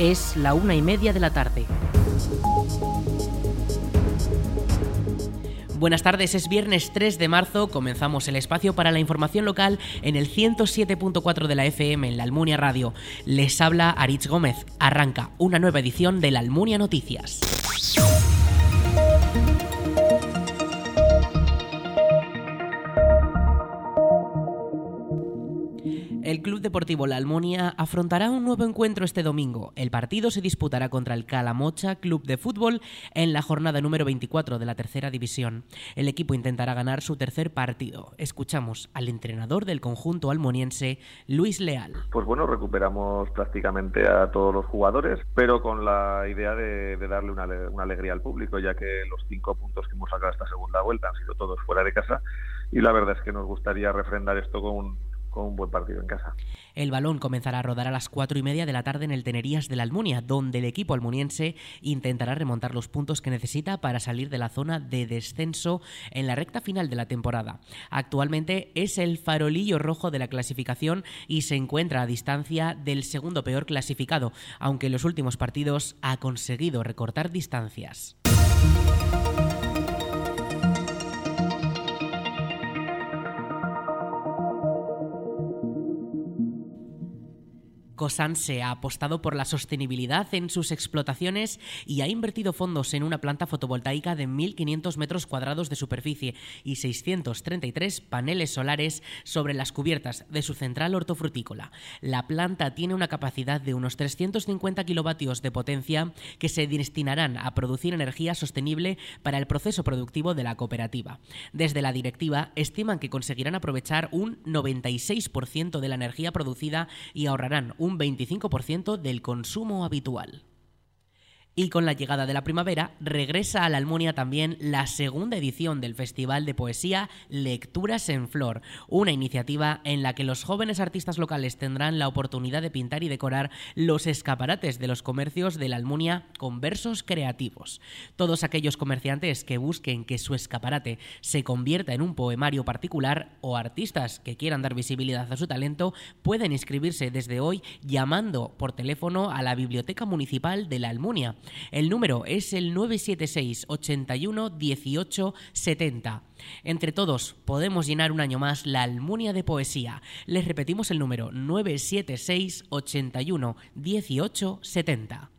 Es la una y media de la tarde. Buenas tardes, es viernes 3 de marzo, comenzamos el espacio para la información local en el 107.4 de la FM en la Almunia Radio. Les habla Aritz Gómez, arranca una nueva edición de la Almunia Noticias. El Club Deportivo La Almunia afrontará un nuevo encuentro este domingo. El partido se disputará contra el Calamocha Club de Fútbol en la jornada número 24 de la tercera división. El equipo intentará ganar su tercer partido. Escuchamos al entrenador del conjunto almoniense, Luis Leal. Pues bueno, recuperamos prácticamente a todos los jugadores, pero con la idea de, darle una, una alegría al público, ya que los cinco puntos que hemos sacado esta segunda vuelta han sido todos fuera de casa y la verdad es que nos gustaría refrendar esto con un con un buen partido en casa. El balón comenzará a rodar a las cuatro y media de la tarde en el Tenerías de la Almunia, donde el equipo almuniense intentará remontar los puntos que necesita para salir de la zona de descenso en la recta final de la temporada. Actualmente es el farolillo rojo de la clasificación y se encuentra a distancia del segundo peor clasificado, aunque en los últimos partidos ha conseguido recortar distancias. Cosan se ha apostado por la sostenibilidad en sus explotaciones y ha invertido fondos en una planta fotovoltaica de 1.500 metros cuadrados de superficie y 633 paneles solares sobre las cubiertas de su central hortofrutícola. La planta tiene una capacidad de unos 350 kilovatios de potencia que se destinarán a producir energía sostenible para el proceso productivo de la cooperativa. Desde la directiva estiman que conseguirán aprovechar un 96% de la energía producida y ahorrarán un un 25% del consumo habitual. Y con la llegada de la primavera regresa a la Almunia también la segunda edición del Festival de Poesía Lecturas en Flor, una iniciativa en la que los jóvenes artistas locales tendrán la oportunidad de pintar y decorar los escaparates de los comercios de la Almunia con versos creativos. Todos aquellos comerciantes que busquen que su escaparate se convierta en un poemario particular o artistas que quieran dar visibilidad a su talento pueden inscribirse desde hoy llamando por teléfono a la Biblioteca Municipal de la Almunia el número es el 976 81 18 70. Entre todos podemos llenar un año más la Almunia de Poesía. Les repetimos el número 976 81 18 70.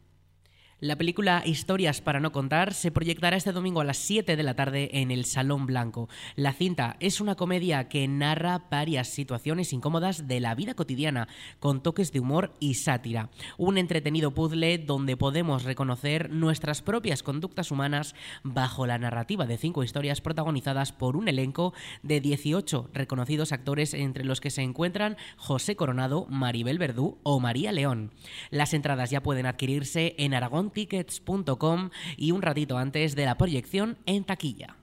La película Historias para no contar se proyectará este domingo a las 7 de la tarde en el Salón Blanco. La cinta es una comedia que narra varias situaciones incómodas de la vida cotidiana, con toques de humor y sátira. Un entretenido puzzle donde podemos reconocer nuestras propias conductas humanas bajo la narrativa de cinco historias protagonizadas por un elenco de 18 reconocidos actores entre los que se encuentran José Coronado, Maribel Verdú o María León. Las entradas ya pueden adquirirse en Aragón tickets.com y un ratito antes de la proyección en taquilla.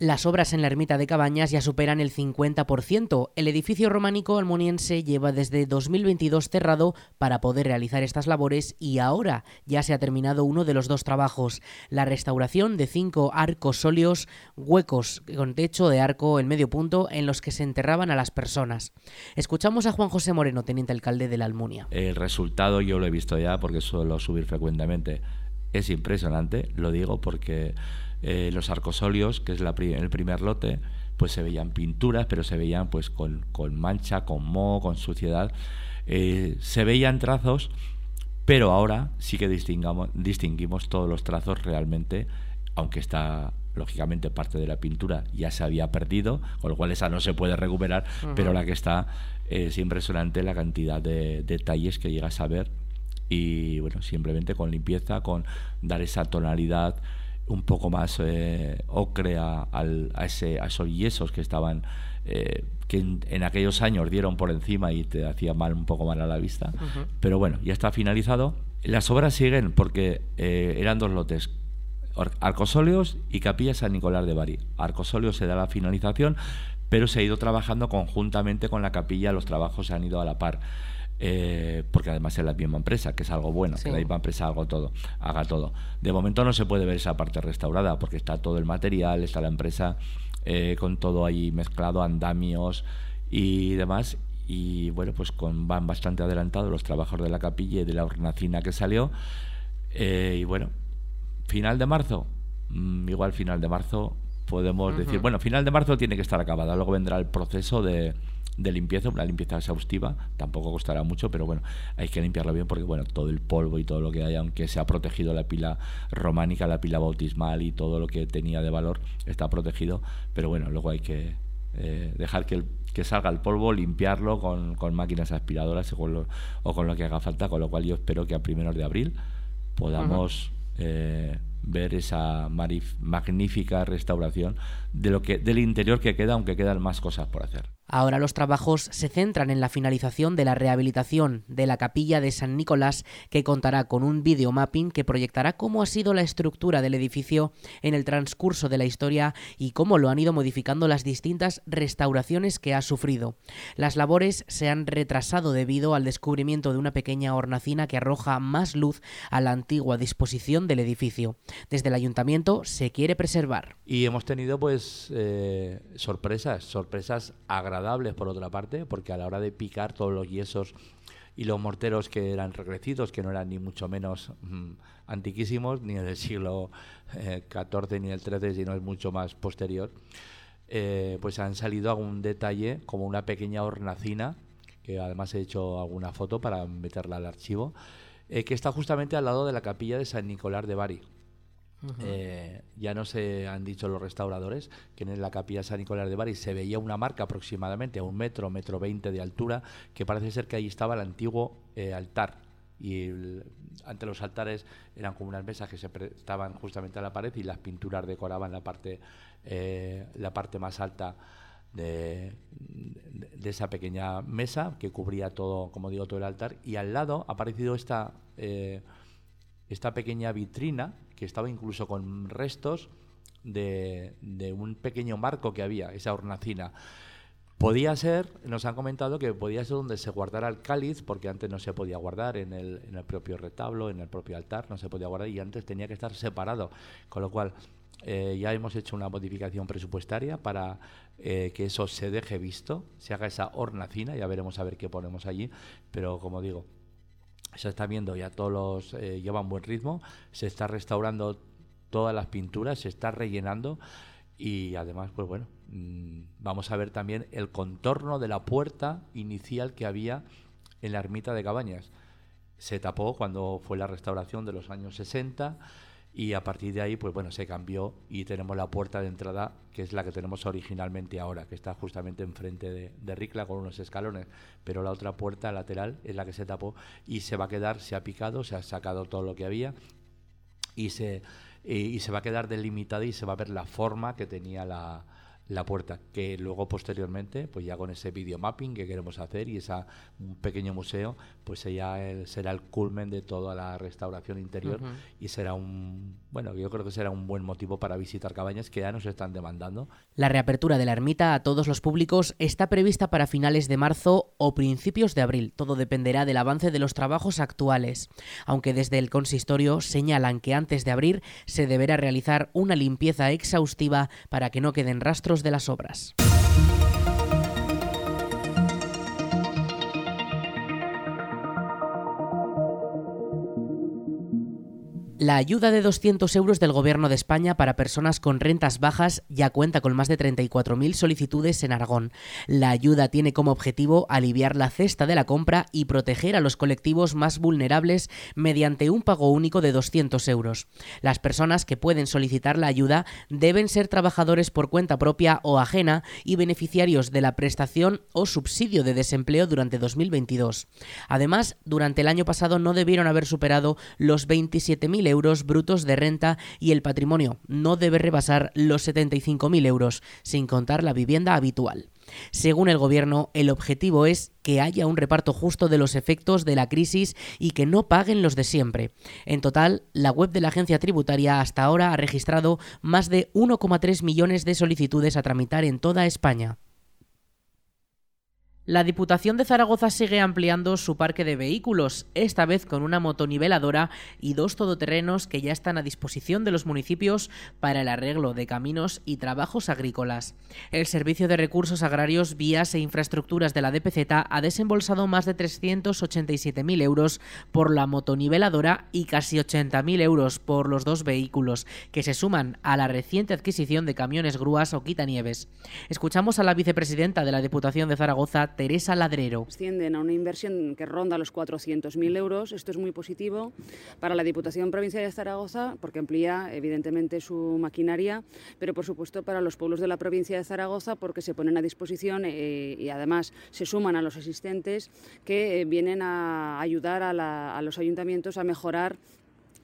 Las obras en la ermita de Cabañas ya superan el 50%. El edificio románico almoniense lleva desde 2022 cerrado para poder realizar estas labores y ahora ya se ha terminado uno de los dos trabajos, la restauración de cinco arcos sóleos huecos con techo de arco en medio punto en los que se enterraban a las personas. Escuchamos a Juan José Moreno, teniente alcalde de la Almunia. El resultado yo lo he visto ya porque suelo subir frecuentemente. Es impresionante, lo digo porque eh, los arcosolios, que es la, el primer lote, pues se veían pinturas, pero se veían pues con, mancha, con moho, con suciedad. Eh, se veían trazos, pero ahora sí que distingamos, distinguimos todos los trazos realmente, aunque está lógicamente parte de la pintura ya se había perdido, con lo cual esa no se puede recuperar, pero la que está es impresionante la cantidad de detalles que llegas a ver y bueno, simplemente con limpieza, con dar esa tonalidad un poco más eh, ocre a, ese, a esos yesos que estaban eh, que en, aquellos años dieron por encima y te hacía mal un poco mal a la vista pero bueno ya está finalizado las obras siguen porque eh, eran dos lotes Arcosóleos y Capilla San Nicolás de Bari. Arcosóleos se da la finalización, pero se ha ido trabajando conjuntamente con la capilla, los trabajos se han ido a la par. Eh, porque además es la misma empresa, que es algo bueno, que la misma empresa haga todo, haga todo. De momento no se puede ver esa parte restaurada, porque está todo el material, está la empresa eh, con todo ahí mezclado, andamios y demás. Y bueno, pues con, van bastante adelantados los trabajos de la capilla y de la hornacina que salió. Eh, y bueno, final de marzo, mm, igual final de marzo podemos decir, bueno, final de marzo tiene que estar acabada, luego vendrá el proceso de, de limpieza, una limpieza exhaustiva, tampoco costará mucho, pero bueno, hay que limpiarlo bien porque bueno, todo el polvo y todo lo que hay, aunque se ha protegido la pila románica, la pila bautismal y todo lo que tenía de valor está protegido, pero bueno, luego hay que eh, dejar que, que salga el polvo, limpiarlo con, con máquinas aspiradoras o con, lo, o con lo que haga falta, con lo cual yo espero que a primeros de abril podamos eh, ver esa magnífica restauración de lo que del interior que queda, aunque quedan más cosas por hacer. Ahora los trabajos se centran en la finalización de la rehabilitación de la capilla de San Nicolás, que contará con un videomapping que proyectará cómo ha sido la estructura del edificio en el transcurso de la historia y cómo lo han ido modificando las distintas restauraciones que ha sufrido. Las labores se han retrasado debido al descubrimiento de una pequeña hornacina que arroja más luz a la antigua disposición del edificio. Desde el ayuntamiento se quiere preservar. Y hemos tenido pues eh, sorpresas, sorpresas agradables por otra parte, porque a la hora de picar todos los yesos y los morteros que eran regrecidos, que no eran ni mucho menos mm, antiquísimos, ni del siglo XIV eh, ni del XIII, sino es mucho más posterior, eh, pues han salido algún detalle como una pequeña hornacina, que además he hecho alguna foto para meterla al archivo, eh, que está justamente al lado de la capilla de San Nicolás de Bari. Eh, ya no se han dicho los restauradores que en la capilla San Nicolás de Bari se veía una marca aproximadamente a un metro, metro veinte de altura, que parece ser que ahí estaba el antiguo eh, altar. Y ante los altares eran como unas mesas que se estaban justamente a la pared y las pinturas decoraban la parte, eh, la parte más alta de, de, esa pequeña mesa que cubría todo, como digo, todo el altar. Y al lado ha aparecido esta, esta pequeña vitrina que estaba incluso con restos de, un pequeño marco que había, esa hornacina. Podía ser, nos han comentado que podía ser donde se guardara el cáliz, porque antes no se podía guardar en el, en el propio retablo, en el propio altar, no se podía guardar y antes tenía que estar separado. Con lo cual, eh, ya hemos hecho una modificación presupuestaria para eh, que eso se deje visto, se haga esa hornacina, ya veremos a ver qué ponemos allí, pero como digo, se está viendo ya todos los eh, llevan buen ritmo, se está restaurando todas las pinturas, se está rellenando y además, pues bueno, mm, vamos a ver también el contorno de la puerta inicial que había en la ermita de Cabañas. Se tapó cuando fue la restauración de los años 60 y a partir de ahí, pues bueno, se cambió y tenemos la puerta de entrada, que es la que tenemos originalmente ahora, que está justamente enfrente de, de Ricla con unos escalones, pero la otra puerta lateral es la que se tapó y se va a quedar, se ha picado, se ha sacado todo lo que había y se, y se va a quedar delimitada y se va a ver la forma que tenía la, la puerta, que luego posteriormente, pues ya con ese video mapping que queremos hacer y un pequeño museo, pues ya será el culmen de toda la restauración interior y será un, bueno, yo creo que será un buen motivo para visitar cabañas que ya nos están demandando. La reapertura de la ermita a todos los públicos está prevista para finales de marzo o principios de abril. Todo dependerá del avance de los trabajos actuales, aunque desde el consistorio señalan que antes de abrir se deberá realizar una limpieza exhaustiva para que no queden rastros de las obras. La ayuda de 200 euros del Gobierno de España para personas con rentas bajas ya cuenta con más de 34.000 solicitudes en Aragón. La ayuda tiene como objetivo aliviar la cesta de la compra y proteger a los colectivos más vulnerables mediante un pago único de 200 euros. Las personas que pueden solicitar la ayuda deben ser trabajadores por cuenta propia o ajena y beneficiarios de la prestación o subsidio de desempleo durante 2022. Además, durante el año pasado no debieron haber superado los 27.000 euros brutos de renta y el patrimonio no debe rebasar los 75.000 euros, sin contar la vivienda habitual. Según el Gobierno, el objetivo es que haya un reparto justo de los efectos de la crisis y que no paguen los de siempre. En total, la web de la agencia tributaria hasta ahora ha registrado más de 1,3 millones de solicitudes a tramitar en toda España. La Diputación de Zaragoza sigue ampliando su parque de vehículos, esta vez con una motoniveladora y dos todoterrenos que ya están a disposición de los municipios para el arreglo de caminos y trabajos agrícolas. El Servicio de Recursos Agrarios, Vías e Infraestructuras de la DPZ ha desembolsado más de 387.000 euros por la motoniveladora y casi 80.000 euros por los dos vehículos, que se suman a la reciente adquisición de camiones grúas o quitanieves. Escuchamos a la vicepresidenta de la Diputación de Zaragoza, Teresa Ladrero. Ascienden a una inversión que ronda los 400.000 euros. Esto es muy positivo para la Diputación Provincial de Zaragoza porque amplía evidentemente su maquinaria, pero por supuesto para los pueblos de la provincia de Zaragoza porque se ponen a disposición eh, y además se suman a los asistentes que eh, vienen a ayudar a los ayuntamientos a mejorar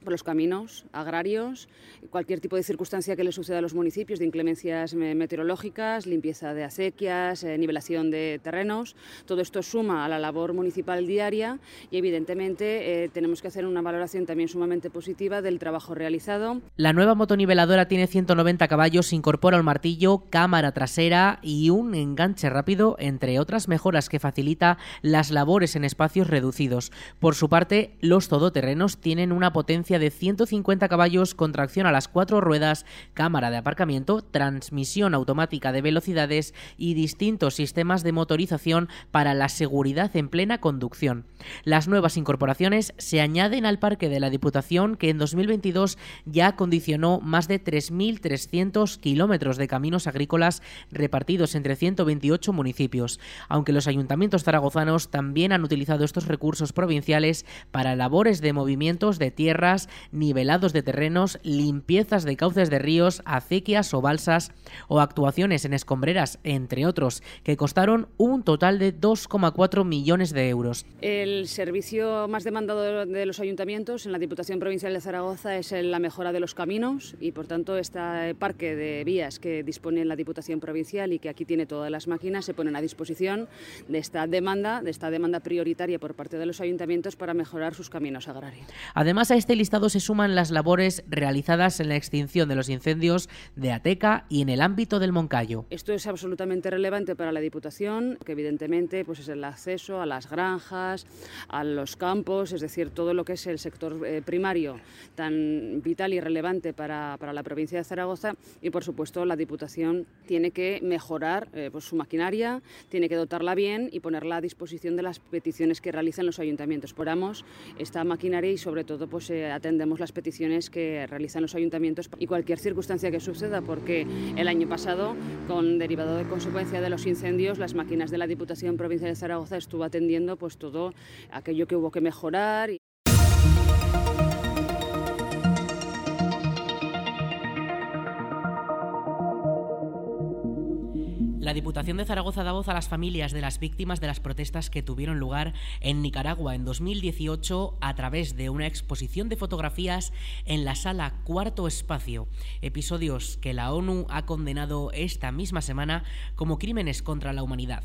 por los caminos agrarios, cualquier tipo de circunstancia que le suceda a los municipios, de inclemencias meteorológicas, limpieza de acequias, eh, nivelación de terrenos. Todo esto suma a la labor municipal diaria y evidentemente eh, tenemos que hacer una valoración también sumamente positiva del trabajo realizado. La nueva motoniveladora tiene 190 caballos, incorpora un martillo, cámara trasera y un enganche rápido, entre otras mejoras que facilita las labores en espacios reducidos. Por su parte, los todoterrenos tienen una potencia de 150 caballos con tracción a las cuatro ruedas, cámara de aparcamiento, transmisión automática de velocidades y distintos sistemas de motorización para la seguridad en plena conducción. Las nuevas incorporaciones se añaden al parque de la Diputación que en 2022 ya acondicionó más de 3.300 kilómetros de caminos agrícolas repartidos entre 128 municipios, aunque los ayuntamientos zaragozanos también han utilizado estos recursos provinciales para labores de movimientos de tierras nivelados de terrenos, limpiezas de cauces de ríos, acequias o balsas o actuaciones en escombreras, entre otros, que costaron un total de 2,4 millones de euros. El servicio más demandado de los ayuntamientos en la Diputación Provincial de Zaragoza es la mejora de los caminos y, por tanto, este parque de vías que dispone la Diputación Provincial y que aquí tiene todas las máquinas se ponen a disposición de esta demanda, de esta demanda prioritaria por parte de los ayuntamientos para mejorar sus caminos agrarios. Además, a este listado se suman las labores realizadas en la extinción de los incendios de Ateca y en el ámbito del Moncayo. Esto es absolutamente relevante para la Diputación, que evidentemente pues es el acceso a las granjas, a los campos, es decir, todo lo que es el sector eh, primario tan vital y relevante para, para, la provincia de Zaragoza y por supuesto la Diputación tiene que mejorar eh, pues, su maquinaria, tiene que dotarla bien y ponerla a disposición de las peticiones que realizan los ayuntamientos. Poramos esta maquinaria y sobre todo pues eh, atendemos las peticiones que realizan los ayuntamientos y cualquier circunstancia que suceda, porque el año pasado, con derivado de consecuencia de los incendios, las máquinas de la Diputación Provincial de Zaragoza estuvo atendiendo pues todo aquello que hubo que mejorar. La Diputación de Zaragoza da voz a las familias de las víctimas de las protestas que tuvieron lugar en Nicaragua en 2018 a través de una exposición de fotografías en la sala Cuarto Espacio, episodios que la ONU ha condenado esta misma semana como crímenes contra la humanidad.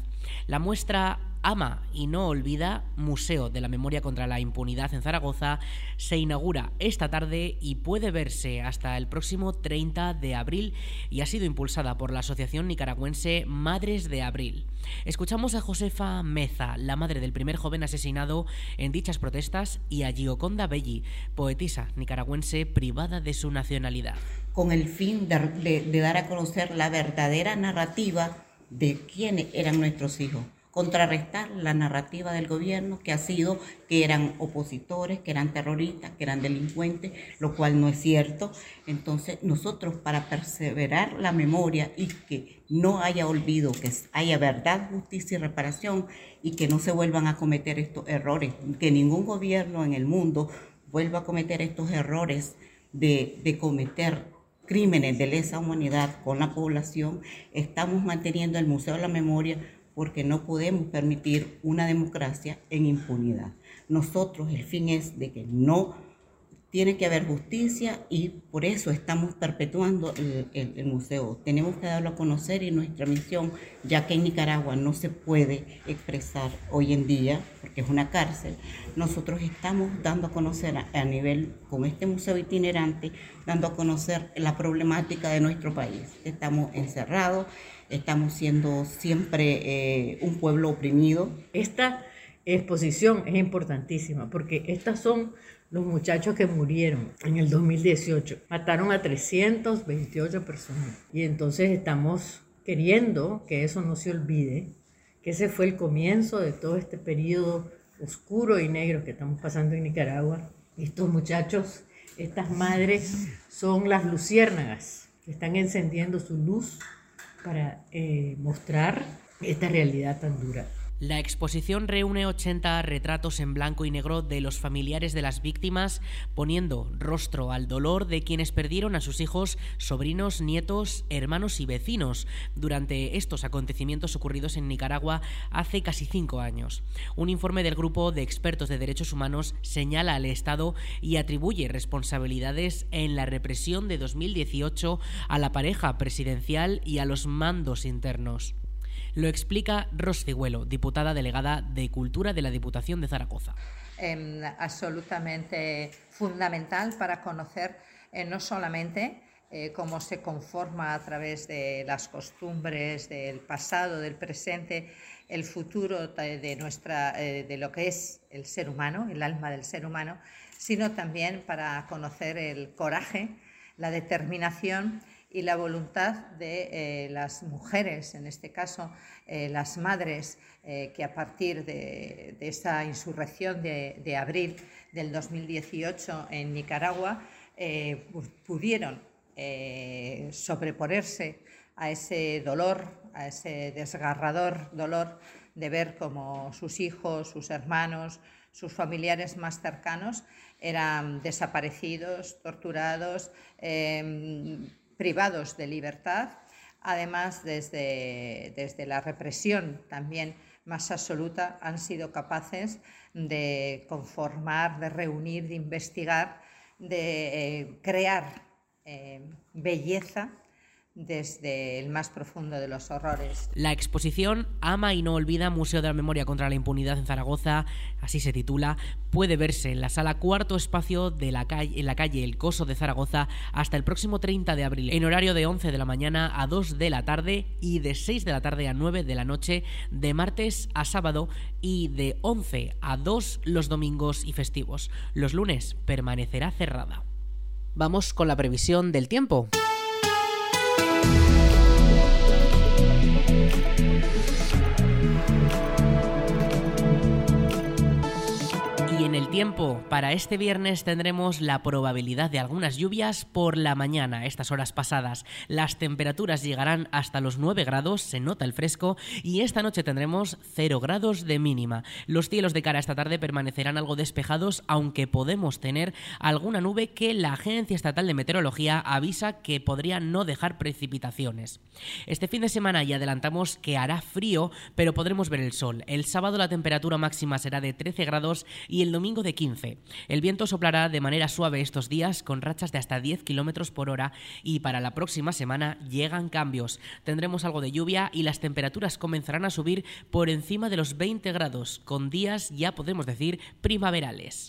La muestra Ama y no olvida, Museo de la Memoria contra la Impunidad en Zaragoza, se inaugura esta tarde y puede verse hasta el próximo 30 de abril y ha sido impulsada por la Asociación Nicaragüense Madres de Abril. Escuchamos a Josefa Meza, la madre del primer joven asesinado en dichas protestas, y a Gioconda Belli, poetisa nicaragüense privada de su nacionalidad. Con el fin de, de dar a conocer la verdadera narrativa de quiénes eran nuestros hijos contrarrestar la narrativa del gobierno que ha sido que eran opositores, que eran terroristas, que eran delincuentes, lo cual no es cierto. Entonces nosotros para perseverar la memoria y que no haya olvido, que haya verdad, justicia y reparación y que no se vuelvan a cometer estos errores, que ningún gobierno en el mundo vuelva a cometer estos errores de, de cometer crímenes de lesa humanidad con la población, estamos manteniendo el Museo de la Memoria porque no podemos permitir una democracia en impunidad. Nosotros, el fin es de que no tiene que haber justicia y por eso estamos perpetuando el, museo. Tenemos que darlo a conocer y nuestra misión, ya que en Nicaragua no se puede expresar hoy en día, que es una cárcel, nosotros estamos dando a conocer a, nivel, con este museo itinerante, dando a conocer la problemática de nuestro país. Estamos encerrados, estamos siendo siempre eh, un pueblo oprimido. Esta exposición es importantísima porque estas son los muchachos que murieron en el 2018. Mataron a 328 personas. Y entonces estamos queriendo que eso no se olvide, que ese fue el comienzo de todo este periodo oscuro y negro que estamos pasando en Nicaragua. Estos muchachos, estas madres, son las luciérnagas que están encendiendo su luz para eh, mostrar esta realidad tan dura. La exposición reúne 80 retratos en blanco y negro de los familiares de las víctimas, poniendo rostro al dolor de quienes perdieron a sus hijos, sobrinos, nietos, hermanos y vecinos durante estos acontecimientos ocurridos en Nicaragua hace casi cinco años. Un informe del Grupo de Expertos de Derechos Humanos señala al Estado y atribuye responsabilidades en la represión de 2018 a la pareja presidencial y a los mandos internos. Lo explica Ros diputada delegada de Cultura de la Diputación de Zaragoza. Em, absolutamente fundamental para conocer eh, no solamente eh, cómo se conforma a través de las costumbres del pasado, del presente, el futuro de, nuestra, eh, de lo que es el ser humano, el alma del ser humano, sino también para conocer el coraje, la determinación y la voluntad de eh, las mujeres, en este caso eh, las madres, eh, que a partir de, esa insurrección de, abril del 2018 en Nicaragua pudieron sobreponerse a ese dolor, a ese desgarrador dolor de ver cómo sus hijos, sus hermanos, sus familiares más cercanos eran desaparecidos, torturados, em, privados de libertad, además desde, desde la represión también más absoluta han sido capaces de conformar, de reunir, de investigar, de eh, crear eh, belleza desde el más profundo de los horrores. La exposición Ama y no olvida Museo de la Memoria contra la Impunidad en Zaragoza, así se titula, puede verse en la sala cuarto espacio de la calle, en la calle El Coso de Zaragoza hasta el próximo 30 de abril, en horario de 11 de la mañana a 2 de la tarde y de 6 de la tarde a 9 de la noche, de martes a sábado y de 11 a 2 los domingos y festivos. Los lunes permanecerá cerrada. Vamos con la previsión del tiempo. Tiempo. Para este viernes tendremos la probabilidad de algunas lluvias por la mañana, estas horas pasadas. Las temperaturas llegarán hasta los 9 grados, se nota el fresco, y esta noche tendremos 0 grados de mínima. Los cielos de cara esta tarde permanecerán algo despejados, aunque podemos tener alguna nube que la Agencia Estatal de Meteorología avisa que podría no dejar precipitaciones. Este fin de semana ya adelantamos que hará frío, pero podremos ver el sol. El sábado la temperatura máxima será de 13 grados y el domingo de 15. El viento soplará de manera suave estos días con rachas de hasta 10 kilómetros por hora y para la próxima semana llegan cambios. Tendremos algo de lluvia y las temperaturas comenzarán a subir por encima de los 20 grados, con días ya podemos decir primaverales.